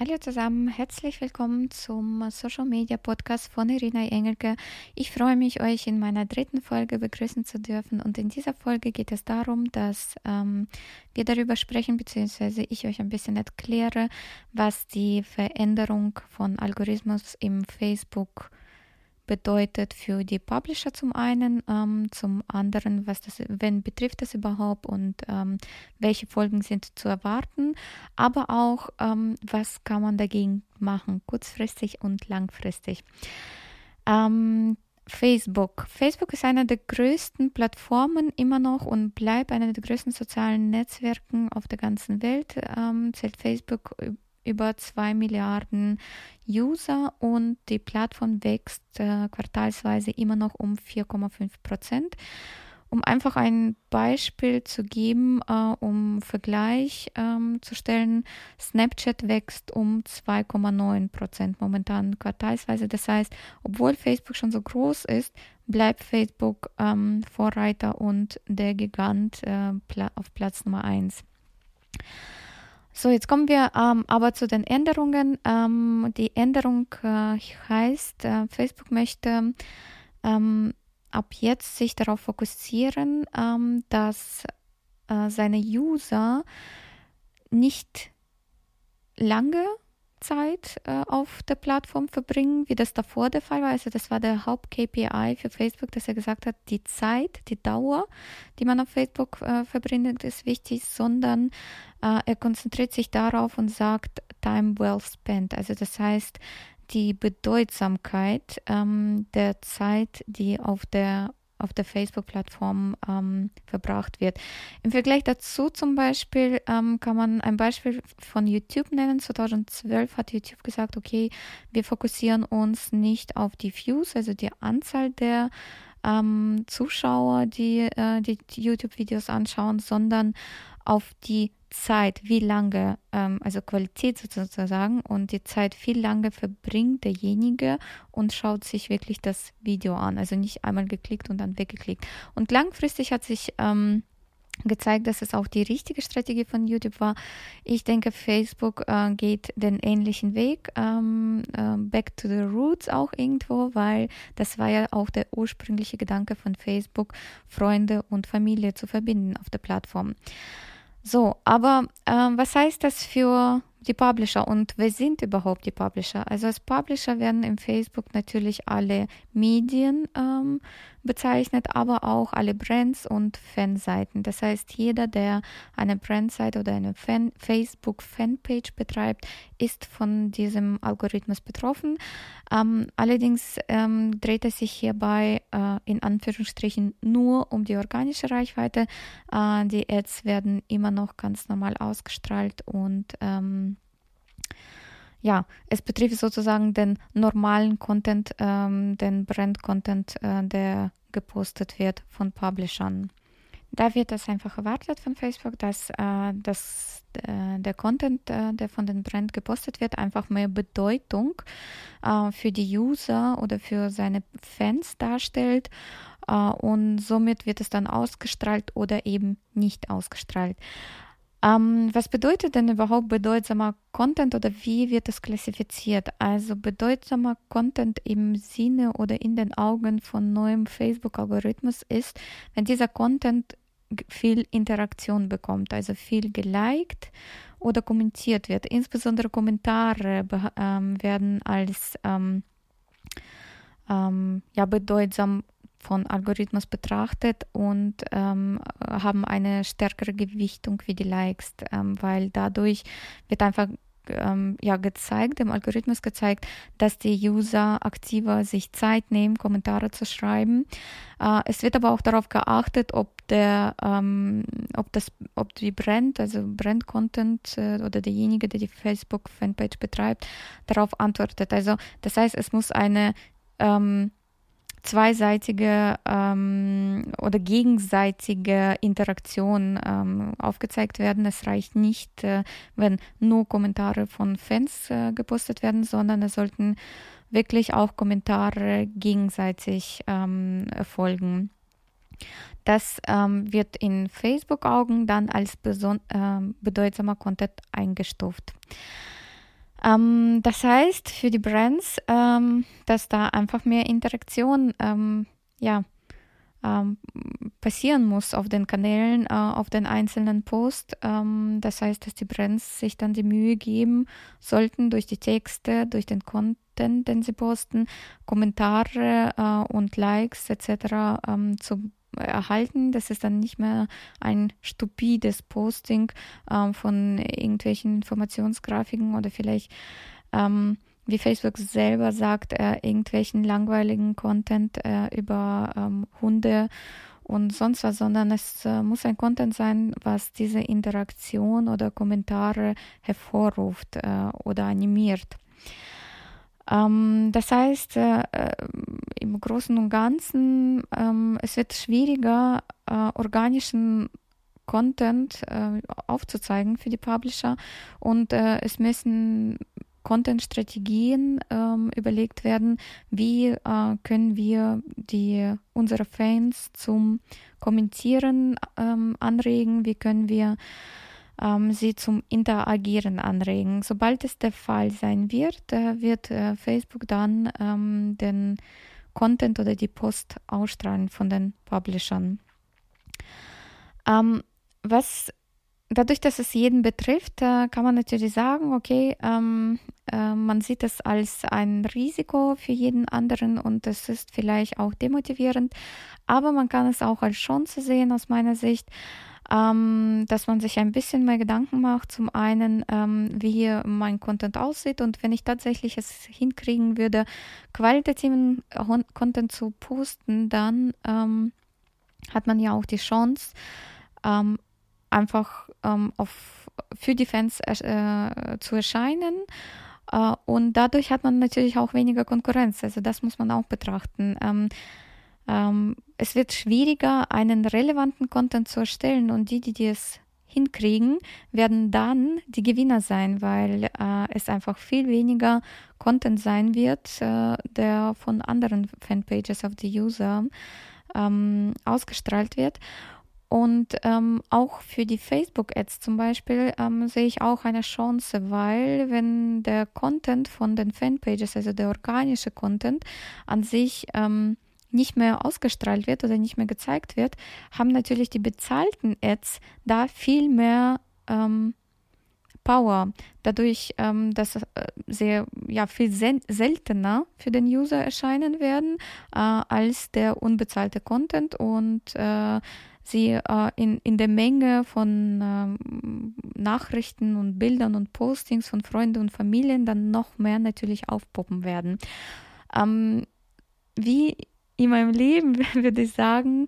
Hallo zusammen, herzlich willkommen zum Social Media Podcast von Irina Engelke. Ich freue mich, euch in meiner dritten Folge begrüßen zu dürfen. Und in dieser Folge geht es darum, dass ähm, wir darüber sprechen, beziehungsweise ich euch ein bisschen erkläre, was die Veränderung von Algorithmus im Facebook bedeutet für die Publisher zum einen, ähm, zum anderen, was das, wenn betrifft das überhaupt und ähm, welche Folgen sind zu erwarten, aber auch, ähm, was kann man dagegen machen, kurzfristig und langfristig. Ähm, Facebook. Facebook ist eine der größten Plattformen immer noch und bleibt einer der größten sozialen Netzwerken auf der ganzen Welt. Ähm, zählt Facebook über 2 Milliarden User und die Plattform wächst äh, quartalsweise immer noch um 4,5 Prozent. Um einfach ein Beispiel zu geben, äh, um Vergleich ähm, zu stellen, Snapchat wächst um 2,9 Prozent momentan quartalsweise. Das heißt, obwohl Facebook schon so groß ist, bleibt Facebook ähm, Vorreiter und der Gigant äh, auf Platz Nummer 1. So, jetzt kommen wir ähm, aber zu den Änderungen. Ähm, die Änderung äh, heißt, äh, Facebook möchte ähm, ab jetzt sich darauf fokussieren, ähm, dass äh, seine User nicht lange Zeit äh, auf der Plattform verbringen, wie das davor der Fall war. Also das war der Haupt-KPI für Facebook, dass er gesagt hat, die Zeit, die Dauer, die man auf Facebook äh, verbringt, ist wichtig, sondern äh, er konzentriert sich darauf und sagt Time well spent. Also das heißt, die Bedeutsamkeit ähm, der Zeit, die auf der auf der Facebook-Plattform ähm, verbracht wird. Im Vergleich dazu zum Beispiel ähm, kann man ein Beispiel von YouTube nennen. 2012 hat YouTube gesagt, okay, wir fokussieren uns nicht auf die Views, also die Anzahl der ähm, Zuschauer, die, äh, die YouTube-Videos anschauen, sondern auf die Zeit, wie lange, ähm, also Qualität sozusagen, und die Zeit, wie lange verbringt derjenige und schaut sich wirklich das Video an. Also nicht einmal geklickt und dann weggeklickt. Und langfristig hat sich ähm, gezeigt, dass es auch die richtige Strategie von YouTube war. Ich denke, Facebook äh, geht den ähnlichen Weg, ähm, äh, back to the roots auch irgendwo, weil das war ja auch der ursprüngliche Gedanke von Facebook, Freunde und Familie zu verbinden auf der Plattform. So, aber äh, was heißt das für die Publisher und wer sind überhaupt die Publisher? Also als Publisher werden im Facebook natürlich alle Medien ähm, bezeichnet, aber auch alle Brands und Fanseiten. Das heißt, jeder, der eine Brandseite oder eine Fan Facebook-Fanpage betreibt, ist von diesem Algorithmus betroffen. Ähm, allerdings ähm, dreht es sich hierbei äh, in Anführungsstrichen nur um die organische Reichweite. Äh, die Ads werden immer noch ganz normal ausgestrahlt und ähm, ja, es betrifft sozusagen den normalen Content, ähm, den Brand-Content, äh, der gepostet wird von Publishern. Da wird das einfach erwartet von Facebook, dass, äh, dass äh, der Content, äh, der von den Brand gepostet wird, einfach mehr Bedeutung äh, für die User oder für seine Fans darstellt. Äh, und somit wird es dann ausgestrahlt oder eben nicht ausgestrahlt. Ähm, was bedeutet denn überhaupt bedeutsamer Content oder wie wird es klassifiziert? Also bedeutsamer Content im Sinne oder in den Augen von neuem Facebook-Algorithmus ist, wenn dieser Content viel Interaktion bekommt, also viel geliked oder kommentiert wird. Insbesondere Kommentare ähm, werden als ähm, ähm, ja, bedeutsam von Algorithmus betrachtet und ähm, haben eine stärkere Gewichtung wie die Likes, ähm, weil dadurch wird einfach ähm, ja gezeigt, dem Algorithmus gezeigt, dass die User aktiver sich Zeit nehmen, Kommentare zu schreiben. Äh, es wird aber auch darauf geachtet, ob der, ähm, ob das, ob die Brand, also Brand Content äh, oder derjenige, der die Facebook Fanpage betreibt, darauf antwortet. Also das heißt, es muss eine ähm, zweiseitige ähm, oder gegenseitige Interaktion ähm, aufgezeigt werden. Es reicht nicht, äh, wenn nur Kommentare von Fans äh, gepostet werden, sondern es sollten wirklich auch Kommentare gegenseitig ähm, erfolgen. Das ähm, wird in Facebook-Augen dann als äh, bedeutsamer Content eingestuft. Ähm, das heißt für die Brands, ähm, dass da einfach mehr Interaktion ähm, ja, ähm, passieren muss auf den Kanälen, äh, auf den einzelnen Posts. Ähm, das heißt, dass die Brands sich dann die Mühe geben sollten, durch die Texte, durch den Content, den sie posten, Kommentare äh, und Likes etc. Ähm, zu erhalten. Das ist dann nicht mehr ein stupides Posting ähm, von irgendwelchen Informationsgrafiken oder vielleicht ähm, wie Facebook selber sagt, äh, irgendwelchen langweiligen Content äh, über ähm, Hunde und sonst was, sondern es äh, muss ein Content sein, was diese Interaktion oder Kommentare hervorruft äh, oder animiert. Ähm, das heißt, äh, äh, im Großen und Ganzen, ähm, es wird schwieriger, organischen Content aufzuzeigen für die Publisher und es müssen Content-Strategien ähm, überlegt werden, wie äh, können wir die, unsere Fans zum Kommentieren ähm, anregen, wie können wir ähm, sie zum Interagieren anregen. Sobald es der Fall sein wird, äh, wird äh, Facebook dann ähm, den Content oder die Post ausstrahlen von den Publishern. Ähm, was dadurch, dass es jeden betrifft, äh, kann man natürlich sagen, okay, ähm, äh, man sieht es als ein Risiko für jeden anderen und es ist vielleicht auch demotivierend, aber man kann es auch als Chance sehen aus meiner Sicht. Ähm, dass man sich ein bisschen mehr Gedanken macht, zum einen, ähm, wie mein Content aussieht und wenn ich tatsächlich es hinkriegen würde, qualitativen Content zu posten, dann ähm, hat man ja auch die Chance, ähm, einfach ähm, auf, für die Fans äh, zu erscheinen. Äh, und dadurch hat man natürlich auch weniger Konkurrenz. Also das muss man auch betrachten. Ähm, ähm, es wird schwieriger, einen relevanten Content zu erstellen und die, die es hinkriegen, werden dann die Gewinner sein, weil äh, es einfach viel weniger Content sein wird, äh, der von anderen Fanpages auf die User ähm, ausgestrahlt wird. Und ähm, auch für die Facebook-Ads zum Beispiel ähm, sehe ich auch eine Chance, weil wenn der Content von den Fanpages, also der organische Content an sich ähm, nicht mehr ausgestrahlt wird oder nicht mehr gezeigt wird, haben natürlich die bezahlten Ads da viel mehr ähm, Power. Dadurch, ähm, dass äh, sehr ja viel seltener für den User erscheinen werden äh, als der unbezahlte Content und äh, sie äh, in, in der Menge von ähm, Nachrichten und Bildern und Postings von Freunden und Familien dann noch mehr natürlich aufpoppen werden. Ähm, wie in meinem Leben würde ich sagen,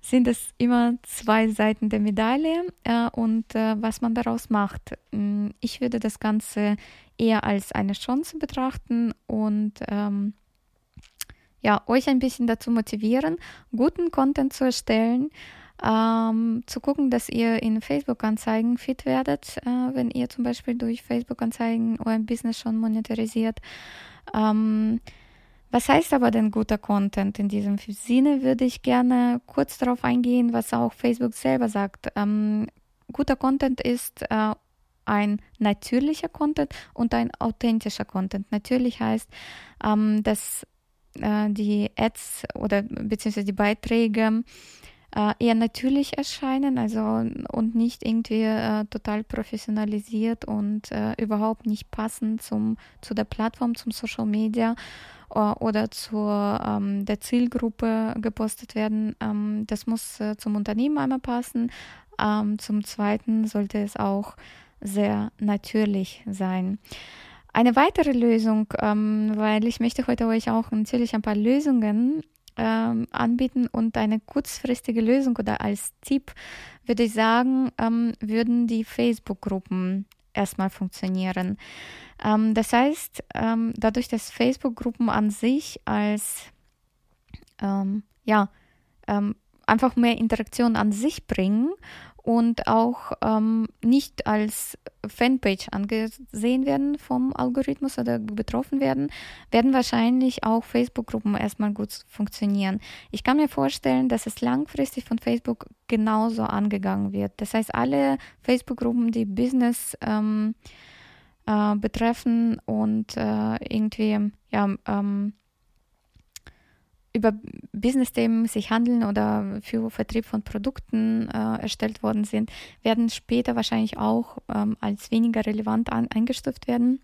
sind es immer zwei Seiten der Medaille äh, und äh, was man daraus macht. Mm, ich würde das Ganze eher als eine Chance betrachten und ähm, ja, euch ein bisschen dazu motivieren, guten Content zu erstellen, ähm, zu gucken, dass ihr in Facebook-Anzeigen fit werdet, äh, wenn ihr zum Beispiel durch Facebook-Anzeigen euer Business schon monetarisiert. Ähm, was heißt aber denn guter Content? In diesem Sinne würde ich gerne kurz darauf eingehen, was auch Facebook selber sagt. Ähm, guter Content ist äh, ein natürlicher Content und ein authentischer Content. Natürlich heißt, ähm, dass äh, die Ads oder beziehungsweise die Beiträge äh, eher natürlich erscheinen, also und nicht irgendwie äh, total professionalisiert und äh, überhaupt nicht passend zum, zu der Plattform, zum Social Media oder zur ähm, der Zielgruppe gepostet werden. Ähm, das muss äh, zum Unternehmen einmal passen. Ähm, zum Zweiten sollte es auch sehr natürlich sein. Eine weitere Lösung, ähm, weil ich möchte heute euch auch natürlich ein paar Lösungen ähm, anbieten und eine kurzfristige Lösung oder als Tipp würde ich sagen, ähm, würden die Facebook-Gruppen erstmal funktionieren. Ähm, das heißt, ähm, dadurch, dass Facebook-Gruppen an sich als ähm, ja ähm, einfach mehr Interaktion an sich bringen und auch ähm, nicht als Fanpage angesehen werden vom Algorithmus oder betroffen werden, werden wahrscheinlich auch Facebook-Gruppen erstmal gut funktionieren. Ich kann mir vorstellen, dass es langfristig von Facebook genauso angegangen wird. Das heißt, alle Facebook-Gruppen, die Business ähm, äh, betreffen und äh, irgendwie ja, ähm, über Business-Themen sich handeln oder für Vertrieb von Produkten äh, erstellt worden sind, werden später wahrscheinlich auch ähm, als weniger relevant an, eingestuft werden.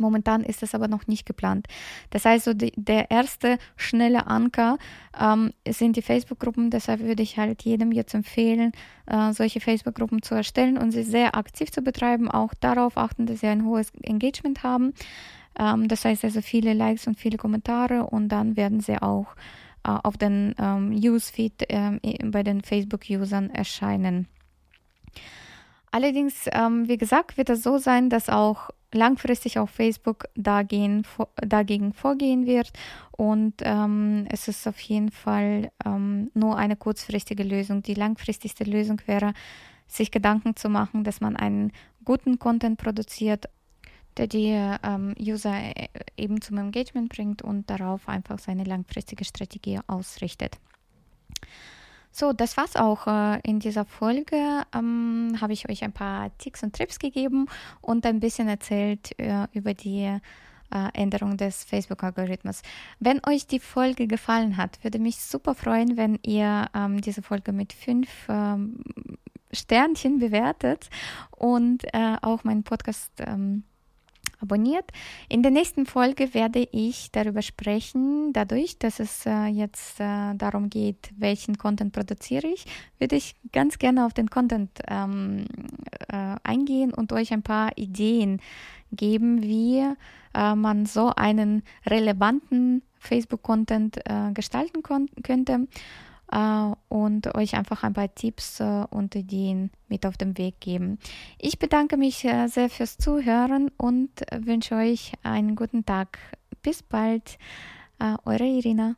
Momentan ist es aber noch nicht geplant. Das heißt, so die, der erste schnelle Anker ähm, sind die Facebook-Gruppen. Deshalb würde ich halt jedem jetzt empfehlen, äh, solche Facebook-Gruppen zu erstellen und sie sehr aktiv zu betreiben. Auch darauf achten, dass sie ein hohes Engagement haben. Ähm, das heißt also viele Likes und viele Kommentare und dann werden sie auch äh, auf den ähm, Newsfeed äh, bei den Facebook-Usern erscheinen. Allerdings, ähm, wie gesagt, wird es so sein, dass auch langfristig auf Facebook dagegen, dagegen vorgehen wird und ähm, es ist auf jeden Fall ähm, nur eine kurzfristige Lösung. Die langfristigste Lösung wäre, sich Gedanken zu machen, dass man einen guten Content produziert, der die ähm, User äh, eben zum Engagement bringt und darauf einfach seine langfristige Strategie ausrichtet. So, das war's auch äh, in dieser Folge. Ähm, Habe ich euch ein paar Ticks und Trips gegeben und ein bisschen erzählt äh, über die äh, Änderung des Facebook-Algorithmus. Wenn euch die Folge gefallen hat, würde mich super freuen, wenn ihr ähm, diese Folge mit fünf ähm, Sternchen bewertet und äh, auch meinen Podcast ähm, abonniert. In der nächsten Folge werde ich darüber sprechen, dadurch, dass es äh, jetzt äh, darum geht, welchen Content produziere ich, würde ich ganz gerne auf den Content ähm, äh, eingehen und euch ein paar Ideen geben, wie äh, man so einen relevanten Facebook-Content äh, gestalten könnte und euch einfach ein paar Tipps äh, und Ideen mit auf den Weg geben. Ich bedanke mich äh, sehr fürs Zuhören und wünsche euch einen guten Tag. Bis bald, eure Irina.